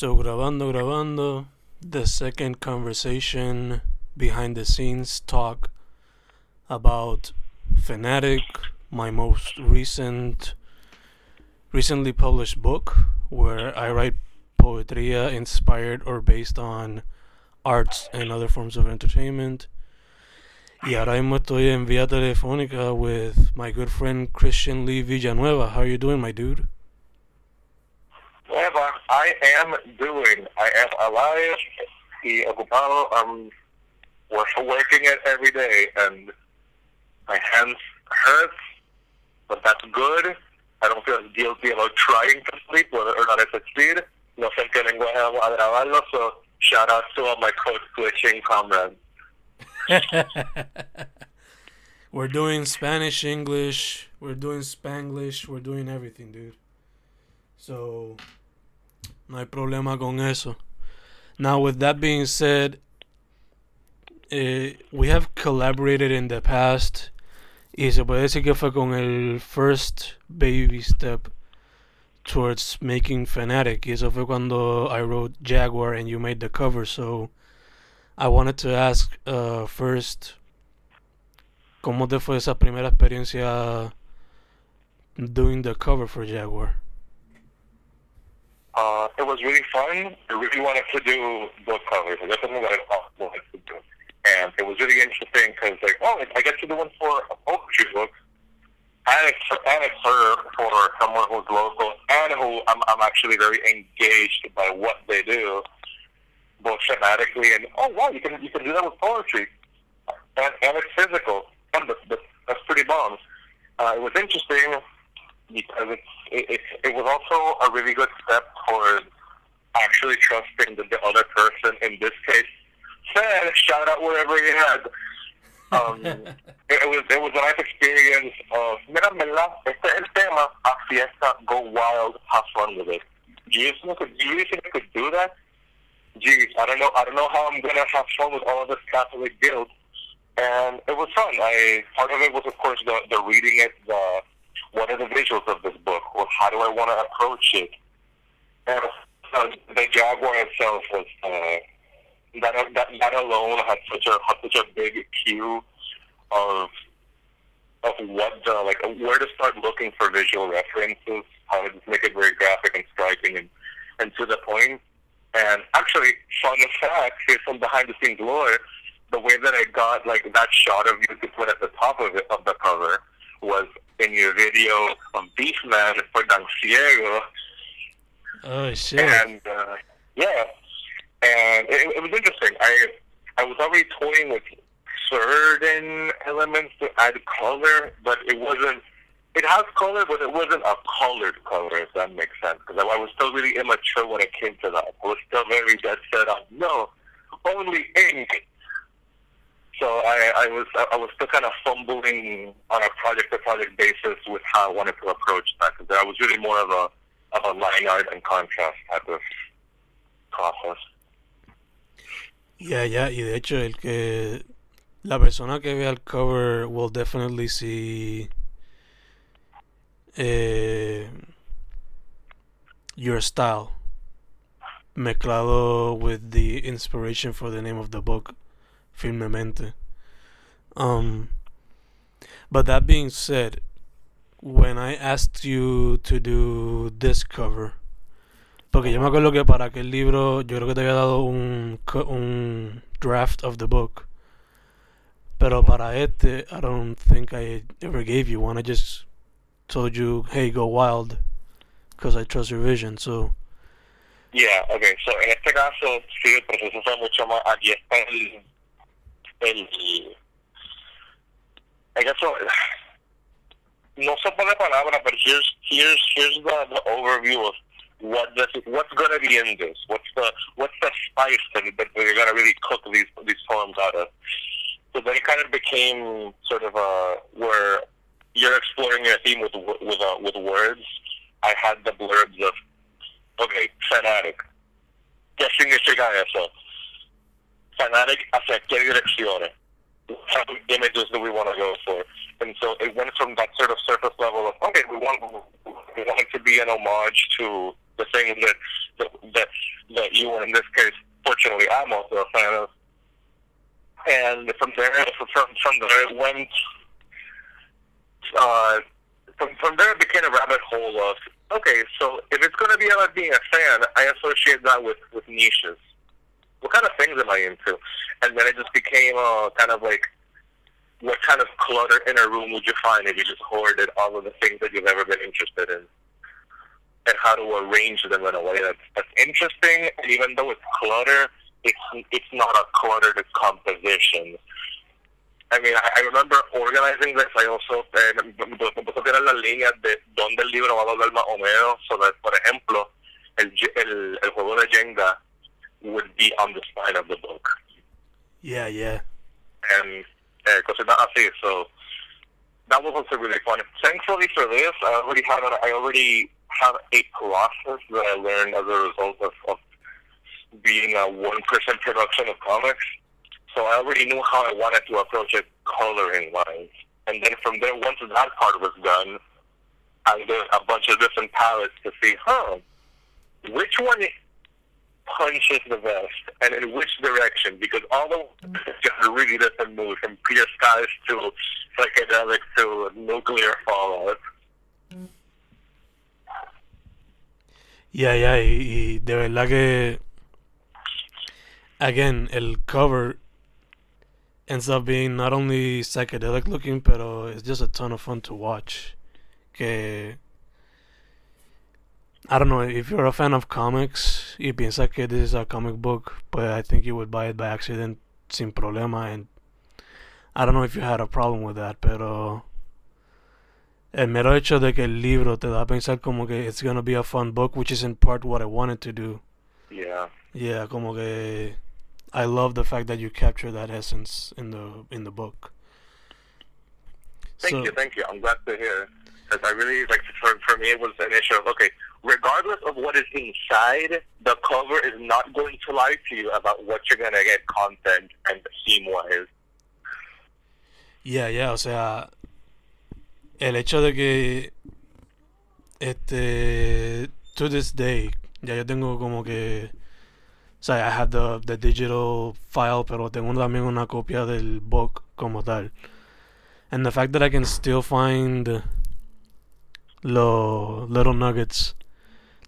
So, grabando, grabando, the second conversation behind the scenes talk about Fanatic, my most recent, recently published book, where I write poetry inspired or based on arts and other forms of entertainment. Y ahora mismo estoy en vía telefónica with my good friend Christian Lee Villanueva. How are you doing, my dude? Eva, I am doing. I am alive y ocupado. I'm working it every day, and my hands hurt, but that's good. I don't feel guilty about trying to sleep, whether or not I succeed. No sé qué lenguaje vamos a grabarlo, so shout out to all my code switching comrades. we're doing Spanish, English, we're doing Spanglish, we're doing everything, dude. So, no hay problema con eso. Now, with that being said, uh, we have collaborated in the past y se puede decir que fue con el first baby step towards making Fanatic. Y eso fue cuando I wrote Jaguar and you made the cover. So I wanted to ask uh, first, ¿cómo te fue esa primera experiencia doing the cover for Jaguar? Uh, it was really fun. I really wanted to do book covers. That's something that I wanted to do. And it was really interesting because, like, oh, I get to do one for a poetry book. And it's, and it's for, for someone who's local and who I'm, I'm actually very engaged by what they do both thematically and oh wow, you can you can do that with poetry, and and it's physical. And that's, that's, pretty bomb. Uh, it was interesting because it's, it, it it was also a really good step towards actually trusting the, the other person. In this case, said shout out wherever he had. Um, it, it was it was a nice experience of mira, ¿verdad? Este es el tema. A fiesta, go wild, have fun with it. Do you think do you think I could do that? geez, I don't know, I don't know how I'm gonna have fun with all of this Catholic guilt. And it was fun. I part of it was, of course, the the reading it, the what are the visuals of this book, or how do I want to approach it. And uh, the Jaguar itself was uh, that, that that alone had such a had such a big cue of of what the like where to start looking for visual references, how to make it very graphic and striking and and to the point. And actually, fun fact, here's some behind the scenes lore. The way that I got like that shot of you to put at the top of it of the cover was in your video of Beastman for Don Ciego. Oh shit! And uh, yeah, and it, it was interesting. I I was already toying with certain elements to add color, but it wasn't it has color, but it wasn't a colored color, if that makes sense. Because I, I was still really immature when it came to that. I was still very dead set on no, only ink. So I, I was I was still kind of fumbling on a project to project basis with how I wanted to approach that. I was really more of a of a line art and contrast type of process. Yeah, yeah, y de hecho el que la persona que vea el cover will definitely see eh, your style mezclado with the inspiration for the name of the book firmemente um but that being said when I asked you to do this cover porque yo me acuerdo que para aquel libro yo creo que te había dado un un draft of the book pero para este I don't think I ever gave you one I just told you, hey, go wild, because I trust your vision. So. Yeah, okay. So en este caso, sí, el proceso fue mucho más. Aquí está el. El I guess so, no se pone palabra, but here's here's here's the, the overview of what this what's going to be in this. What's the what's the spice that, that you're going to really cook these these poems out of. So then it kind of became sort of a where you're exploring your theme with with uh, with words. I had the blurbs of okay, fanatic. guessing ¿Qué significa eso? Fanatic hacia qué direcciones? What images do we want to go for? And so it went from that sort of surface level of okay, we want we want it to be an homage to the things that that, that that you were in this case, fortunately, I'm also a fan of. And from there, from from there, it went. Uh, from from there, it became a rabbit hole of okay. So if it's going to be about being a fan, I associate that with with niches. What kind of things am I into? And then it just became uh, kind of like what kind of clutter in a room would you find if you just hoarded all of the things that you've ever been interested in? And how to arrange them in a way that's, that's interesting. Even though it's clutter, it's, it's not a cluttered composition. I mean, I, I remember organizing this. I also eh, me puse a tirar las de dónde el libro va a doblar más o menos. So that, por ejemplo, el juego de Jenga would be on the spine of the book. Yeah, yeah. And because uh, cositas así. So that was also really fun. Thankfully for this, I already had a, I already have a process that I learned as a result of, of being a one person production of comics. So I already knew how I wanted to approach it coloring wise. And then from there, once that part was done, I did a bunch of different palettes to see, huh, which one punches the best and in which direction because all the just really different moves from clear skies to psychedelic to nuclear fallout. Yeah, yeah, y, y de verdad que again el cover ends up being not only psychedelic looking, pero it's just a ton of fun to watch. Que I don't know if you're a fan of comics y piensas que this is a comic book, but I think you would buy it by accident sin problema. And I don't know if you had a problem with that, pero el mero hecho de que el libro te da a pensar como que it's gonna be a fun book, which is in part what I wanted to do. Yeah. Yeah, como que I love the fact that you capture that essence in the in the book. Thank So- you, thank you. I'm glad to hear. Because I really like for for me it was an issue of okay, regardless of what is inside, the cover is not going to lie to you about what you're gonna get content and theme wise. Yeah, yeah, o sea, el hecho de que este to this day ya yo tengo como que o sea, I have the, the digital file, pero tengo también una copia del book como tal. And the fact that I can still find los little nuggets,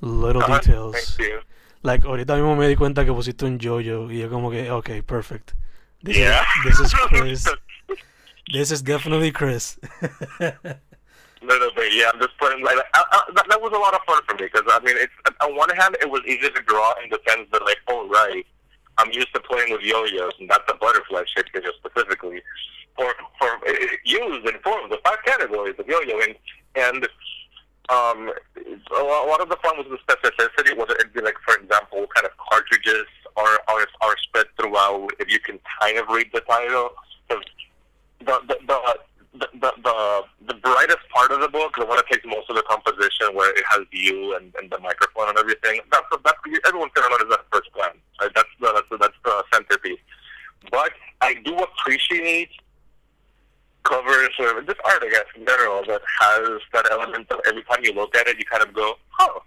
little details. Like, ahorita mismo me di cuenta que pusiste un JoJo y yo como que, okay, perfect. This yeah. is, this is Chris. This is definitely Chris. little bit, yeah. I'm just putting like I, I, that, that was a lot of fun for me because I mean, it's on one hand it was easy to draw in the sense that like, oh right, I'm used to playing with yo-yos and that's a butterfly shape yo specifically for for eh, eh, used in forms of five categories of yo-yoing and. Um, a lot, a lot of the fun was the specificity. Whether it be like, for example, kind of cartridges are are, are spread throughout. If you can kind of read the title, the the, the the, the, the, the brightest part of the book, the one that takes most of the composition, where it has you and, and the microphone and everything, that's, the, that's everyone's going to notice that first glance. Right? That's, the, that's, the, that's the centerpiece. But I do appreciate covers or just art, I guess, in general, that has that element of every time you look at it, you kind of go, oh,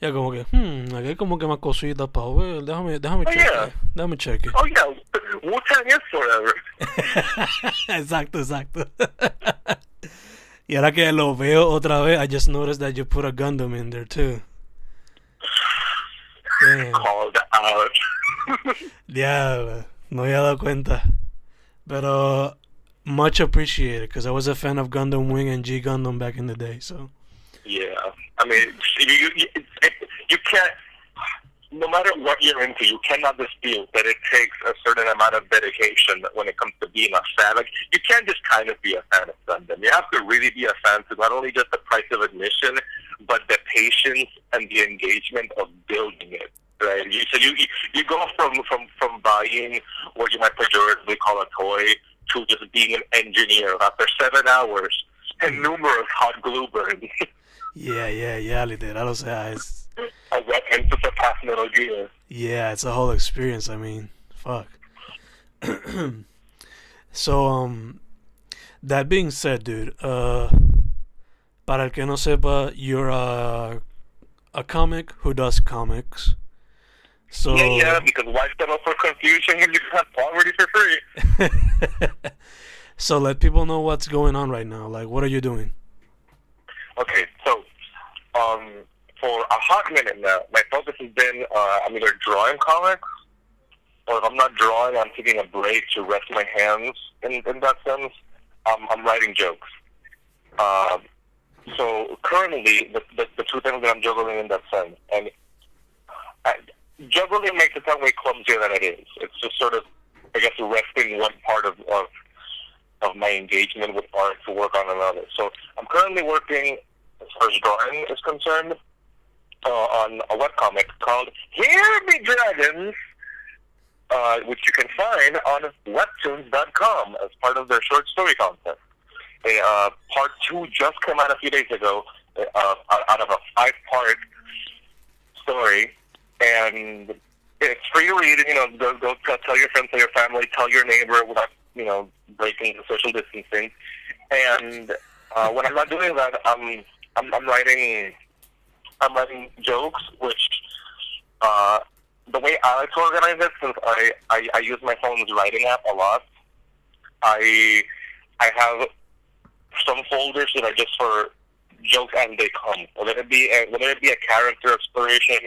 Ya como que, hmm, aquí hay como que más cositas para ver, déjame, déjame Oh, chequear, yeah. déjame chequear. oh yeah, Wu-Tang is forever. exacto, exacto. y ahora que lo veo otra vez, I just noticed that you put a Gundam in there too. Damn. Called out. Diablo, no había dado cuenta. Pero uh, much appreciated because I was a fan of Gundam Wing and G Gundam back in the day. So Yeah, I mean, you you, you, you can't. No matter what you're into, you cannot dispute that it takes a certain amount of dedication when it comes to being a fan. Like you can't just kind of be a fan of Gundam. You have to really be a fan to not only just the price of admission, but the patience and the engagement of building it. Right? You, so you you- go from from from buying what you might pejoratively call a toy to just being an engineer after seven hours and numerous hot glue burns. yeah, yeah, yeah, literal. O sea, it's I got into the past Metal Gear. yeah, it's a whole experience. I mean, fuck. so um, that being said, dude, uh, para el que no sepa, you're a a comic who does comics. So Yeah, yeah, because why settle for confusion when you can have poverty for free? so let people know what's going on right now. Like, what are you doing? Okay, so um, for a hot minute now, my focus has been uh, I'm either drawing comics, or if I'm not drawing, I'm taking a break to rest my hands. In, in that sense, um, I'm writing jokes. Uh, so currently, the, the the two things that I'm juggling in that sense, and I, juggling makes it sound way clumsier than it is. It's just sort of, I guess, resting one part of, of of my engagement with art to work on another. So I'm currently working, as far as drawing is concerned, uh, on a webcomic called Here Be Dragons, uh, which you can find on webtoons.com as part of their short story contest. A, uh, part two just came out a few days ago uh, out of a five-part story, and it's free to read. You know, go, go tell, your friends, tell your family, tell your neighbor without you know breaking the social distancing. And uh, when I'm not doing that, I'm I'm, I'm writing I'm writing jokes, which uh, the way I like to organize it, since I, I, I use my phone's writing app a lot, I I have some folders that are just for jokes as they come. Whether it be a, whether it be a character exploration,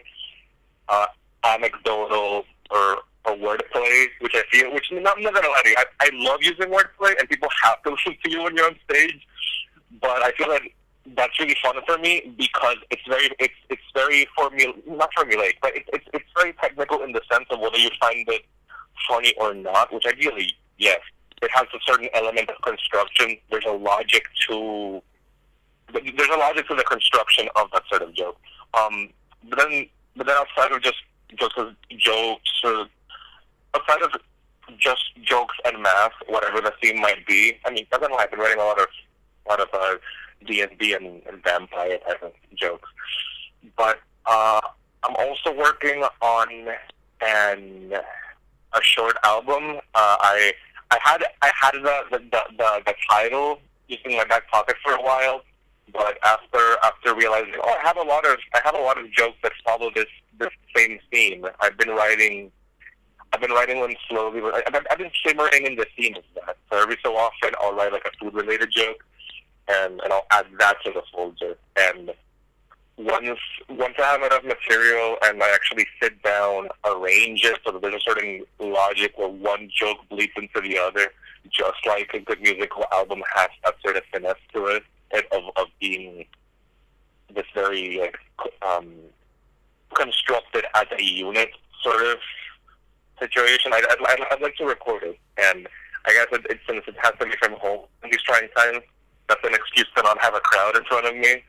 uh, anecdotal, or or wordplay, which I feel, which I'm not you, I, I love using wordplay, and people have to listen to you when you're on stage. But I feel that that's really fun for me because it's very it's it's very formula not formulaic, but it's it's it's very technical in the sense of whether you find it funny or not. Which ideally, yes, it has a certain element of construction. There's a logic to there's a logic to the construction of that sort of joke. Um, but then but then outside of just just jokes or outside of just jokes and math, whatever the theme might be. I mean, doesn't I've been writing a lot of a lot of uh, D and D and vampire type of jokes. But uh, I'm also working on an a short album. Uh, I I had I had the the, the the the title just in my back pocket for a while, but after after realizing, oh, I have a lot of I have a lot of jokes that follow this this same theme. I've been writing. I've been writing them slowly. But I've, I've been simmering in the theme of that. So every so often, I'll write like a food-related joke, and and I'll add that to the folder. And once once I have enough material and I actually sit down, arrange it so that there's a certain logic where one joke bleeds into the other, just like a good musical album has that sort of finesse to it, of of being this very like um, constructed as a unit sort of situation. I'd, I'd, I'd like to record it, and I guess it, it, since it has to be from home in these trying times, that's an excuse to not have a crowd in front of me.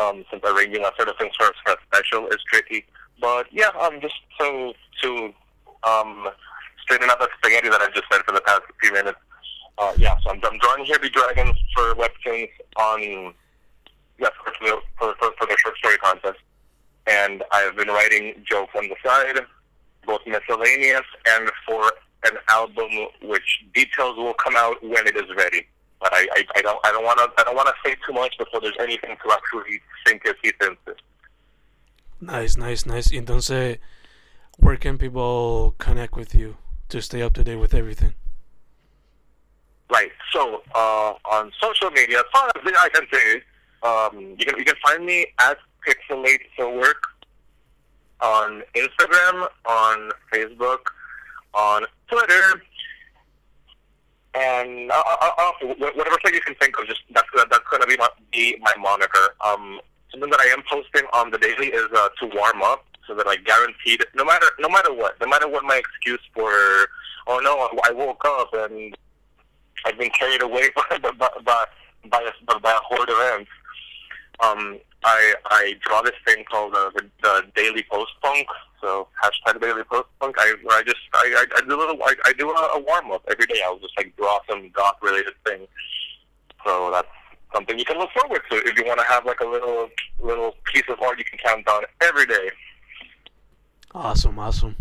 Um, since arranging that sort of things for, for a special is tricky. But yeah, um, just so to um, straighten out that spaghetti that I just said for the past few minutes. Uh, yeah, so I'm, I'm drawing Here Be Dragons for webtoons on yeah for, for, for, for the short story contest, and I've been writing jokes on the side, both miscellaneous and for an album which details will come out when it is ready. But I, I, I don't I don't want to I don't want to say too much before there's anything to actually sink your teeth into. Nice, nice, nice. Entonces, where can people connect with you to stay up to date with everything? Right. So uh, on social media, as far as I can say, um, you can you can find me at Pixelate for Work on Instagram, on Facebook, on Twitter, and uh, uh, uh, whatever thing you can think of. Just that's that's to be my be my moniker. Um, something that I am posting on the daily is uh, to warm up, so that I guaranteed no matter no matter what, no matter what my excuse for. Oh no, I woke up and I've been carried away by by by, by, a, by a horde of ants. Um, I I draw this thing called uh, the, the Daily Post Punk. So hashtag Daily Post Punk. I I just I I, I do a little I, I do a, a warm up every day. I'll just like draw some goth related thing. So that's something you can look forward to if you want to have like a little little piece of art you can count on every day. Awesome, awesome.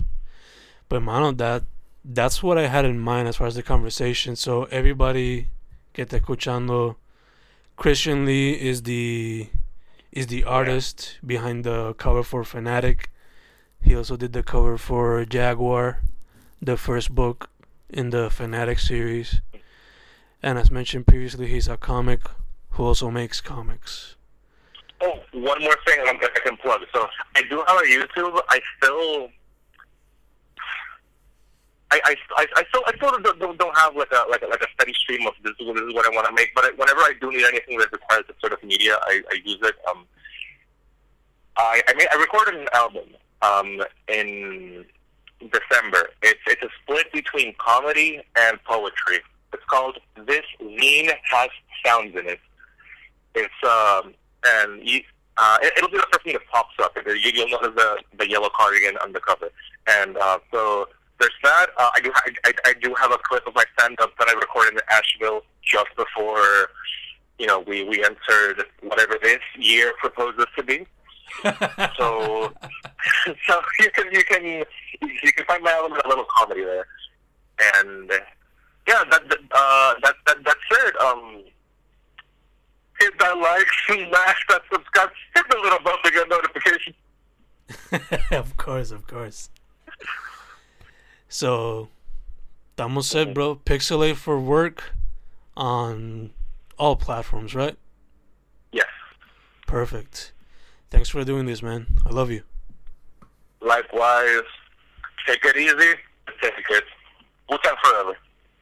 But mano, that that's what I had in mind as far as the conversation. So everybody que está escuchando, Christian Lee is the is the artist behind the cover for Fanatic. He also did the cover for Jaguar, the first book in the Fanatic series. And as mentioned previously, he's a comic who also makes comics. Oh, one more thing um, I can plug. So I do have a YouTube. I still I, I, I, still I still don't, don't have like a like a, like a steady stream of this, is this is what I want to make. But I, whenever I do need anything that requires a sort of media, I, I use it. Um, I I, made, I recorded an album um, in December. It's it's a split between comedy and poetry. It's called This Zine Has Sounds in It. It's um and you, uh, it, will be the first thing that pops up. You'll notice the the yellow cardigan on the cover, and uh, so there's that. Uh, I do ha- I, I do have a clip of my stand up that I recorded in Asheville just before you know we we entered whatever this year proposes to be. so so you can you can you can find my element of little comedy there, and yeah, that that uh, that, that that's it. Um, hit that like, smash that subscribe, hit the little bell to get notification. of course, of course. So, estamos set, bro. Pixelate for work on all platforms, right? Yes. Perfect. Thanks for doing this, man. I love you. Likewise. Take it easy. Take it. We'll forever.